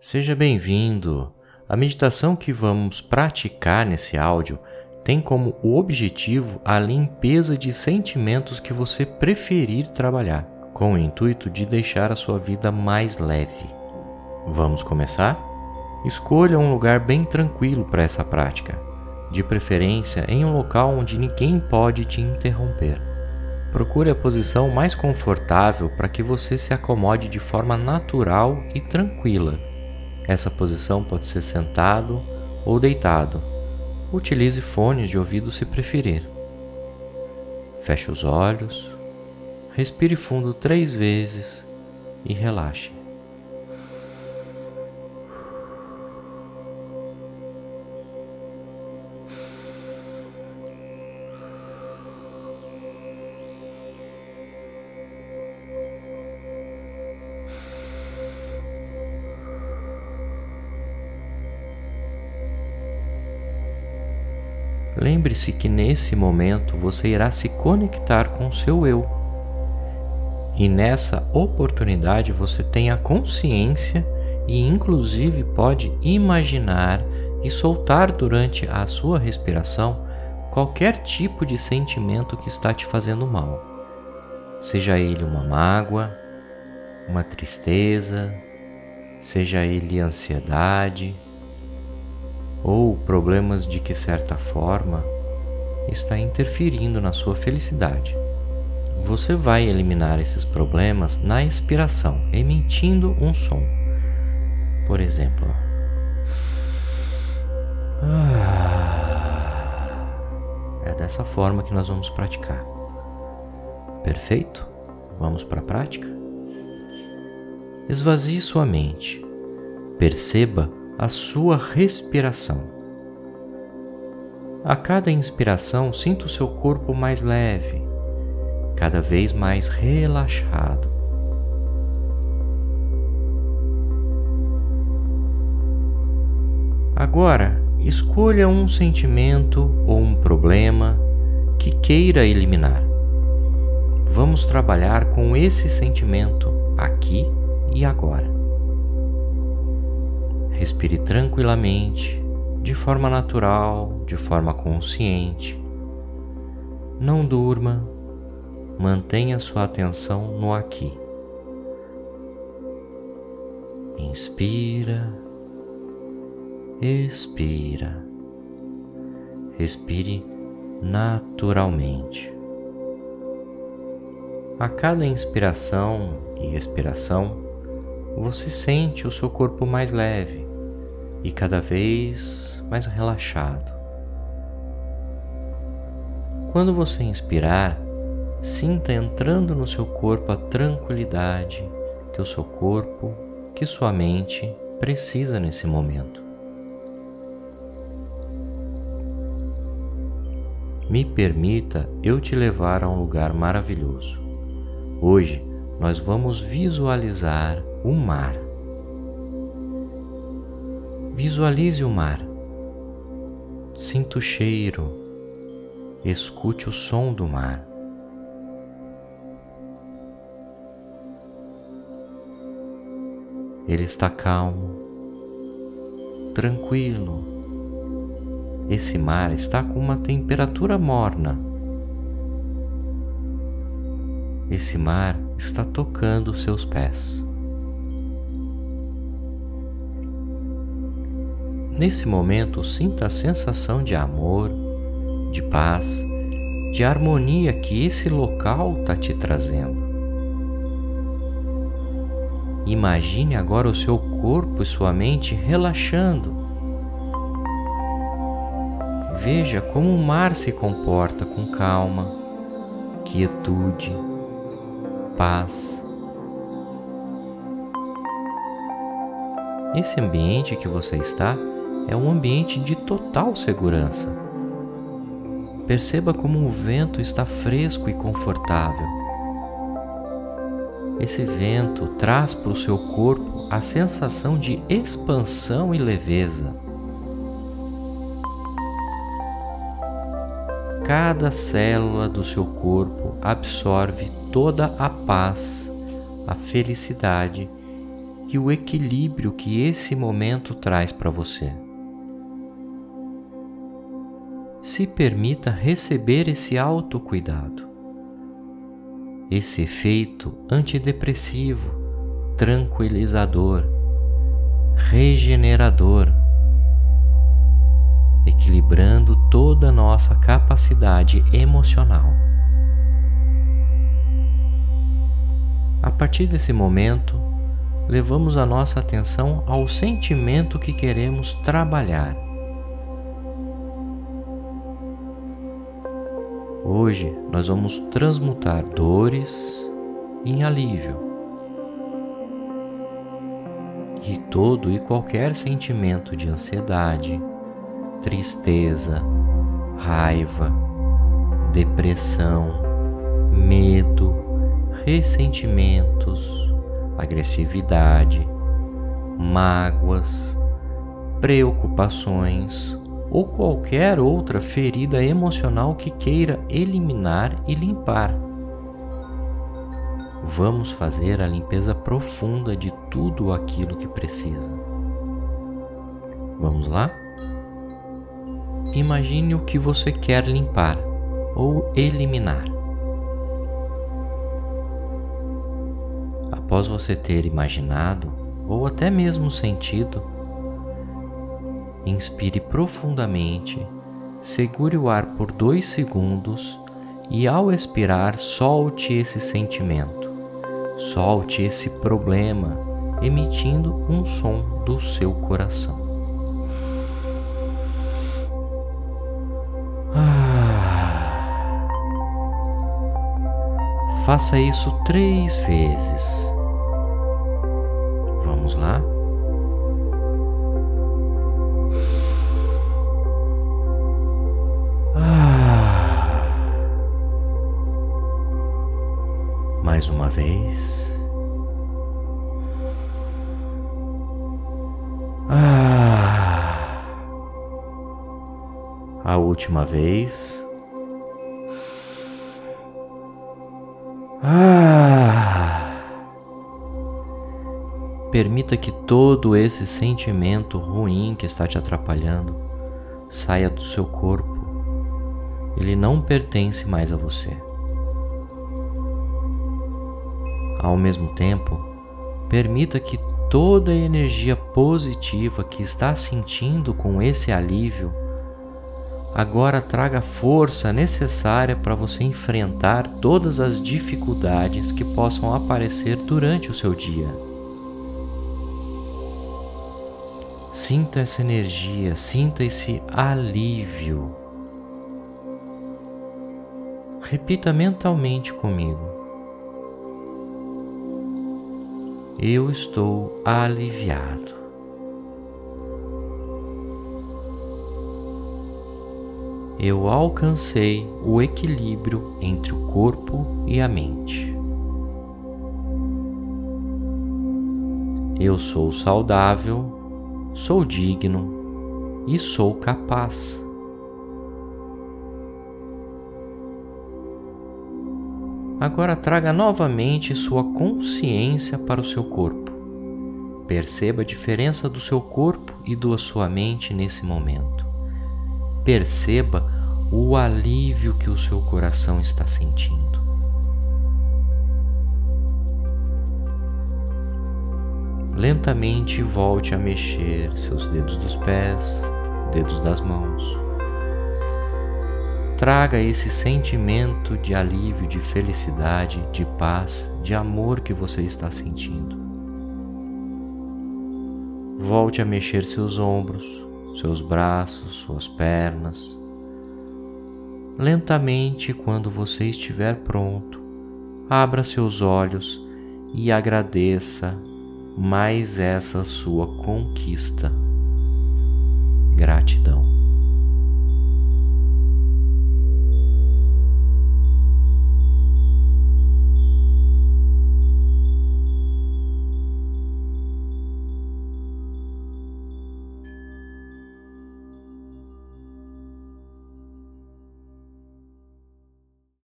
Seja bem-vindo. A meditação que vamos praticar nesse áudio tem como objetivo a limpeza de sentimentos que você preferir trabalhar, com o intuito de deixar a sua vida mais leve. Vamos começar? Escolha um lugar bem tranquilo para essa prática, de preferência em um local onde ninguém pode te interromper. Procure a posição mais confortável para que você se acomode de forma natural e tranquila essa posição pode ser sentado ou deitado. Utilize fones de ouvido se preferir. Feche os olhos, respire fundo três vezes e relaxe. Lembre-se que nesse momento você irá se conectar com o seu eu. E nessa oportunidade você tem a consciência e, inclusive, pode imaginar e soltar durante a sua respiração qualquer tipo de sentimento que está te fazendo mal. Seja ele uma mágoa, uma tristeza, seja ele ansiedade ou problemas de que certa forma está interferindo na sua felicidade. Você vai eliminar esses problemas na expiração, emitindo um som. Por exemplo, é dessa forma que nós vamos praticar. Perfeito? Vamos para a prática? Esvazie sua mente. Perceba a sua respiração. A cada inspiração, sinta o seu corpo mais leve, cada vez mais relaxado. Agora, escolha um sentimento ou um problema que queira eliminar. Vamos trabalhar com esse sentimento aqui e agora. Respire tranquilamente, de forma natural, de forma consciente. Não durma, mantenha sua atenção no aqui. Inspira, expira. Respire naturalmente. A cada inspiração e expiração, você sente o seu corpo mais leve, e cada vez mais relaxado. Quando você inspirar, sinta entrando no seu corpo a tranquilidade que o seu corpo, que sua mente precisa nesse momento. Me permita eu te levar a um lugar maravilhoso. Hoje nós vamos visualizar o mar. Visualize o mar. Sinta o cheiro. Escute o som do mar. Ele está calmo, tranquilo. Esse mar está com uma temperatura morna. Esse mar está tocando seus pés. Nesse momento, sinta a sensação de amor, de paz, de harmonia que esse local está te trazendo. Imagine agora o seu corpo e sua mente relaxando. Veja como o mar se comporta com calma, quietude, paz. Esse ambiente que você está é um ambiente de total segurança. Perceba como o vento está fresco e confortável. Esse vento traz para o seu corpo a sensação de expansão e leveza. Cada célula do seu corpo absorve toda a paz, a felicidade e o equilíbrio que esse momento traz para você. Se permita receber esse autocuidado, esse efeito antidepressivo, tranquilizador, regenerador, equilibrando toda a nossa capacidade emocional. A partir desse momento, levamos a nossa atenção ao sentimento que queremos trabalhar. Hoje nós vamos transmutar dores em alívio. E todo e qualquer sentimento de ansiedade, tristeza, raiva, depressão, medo, ressentimentos, agressividade, mágoas, preocupações ou qualquer outra ferida emocional que queira eliminar e limpar. Vamos fazer a limpeza profunda de tudo aquilo que precisa. Vamos lá? Imagine o que você quer limpar ou eliminar. após você ter imaginado ou até mesmo sentido, inspire profundamente, segure o ar por dois segundos e, ao expirar, solte esse sentimento, solte esse problema, emitindo um som do seu coração. Ah. Faça isso três vezes. Vamos lá? Mais uma vez. Ah. A última vez. Ah. Permita que todo esse sentimento ruim que está te atrapalhando saia do seu corpo. Ele não pertence mais a você. Ao mesmo tempo, permita que toda a energia positiva que está sentindo com esse alívio agora traga a força necessária para você enfrentar todas as dificuldades que possam aparecer durante o seu dia. Sinta essa energia, sinta esse alívio. Repita mentalmente comigo. Eu estou aliviado. Eu alcancei o equilíbrio entre o corpo e a mente. Eu sou saudável sou digno e sou capaz. Agora traga novamente sua consciência para o seu corpo. Perceba a diferença do seu corpo e da sua mente nesse momento. Perceba o alívio que o seu coração está sentindo. lentamente volte a mexer seus dedos dos pés, dedos das mãos. Traga esse sentimento de alívio, de felicidade, de paz, de amor que você está sentindo. Volte a mexer seus ombros, seus braços, suas pernas. Lentamente, quando você estiver pronto, abra seus olhos e agradeça mais essa sua conquista. Gratidão.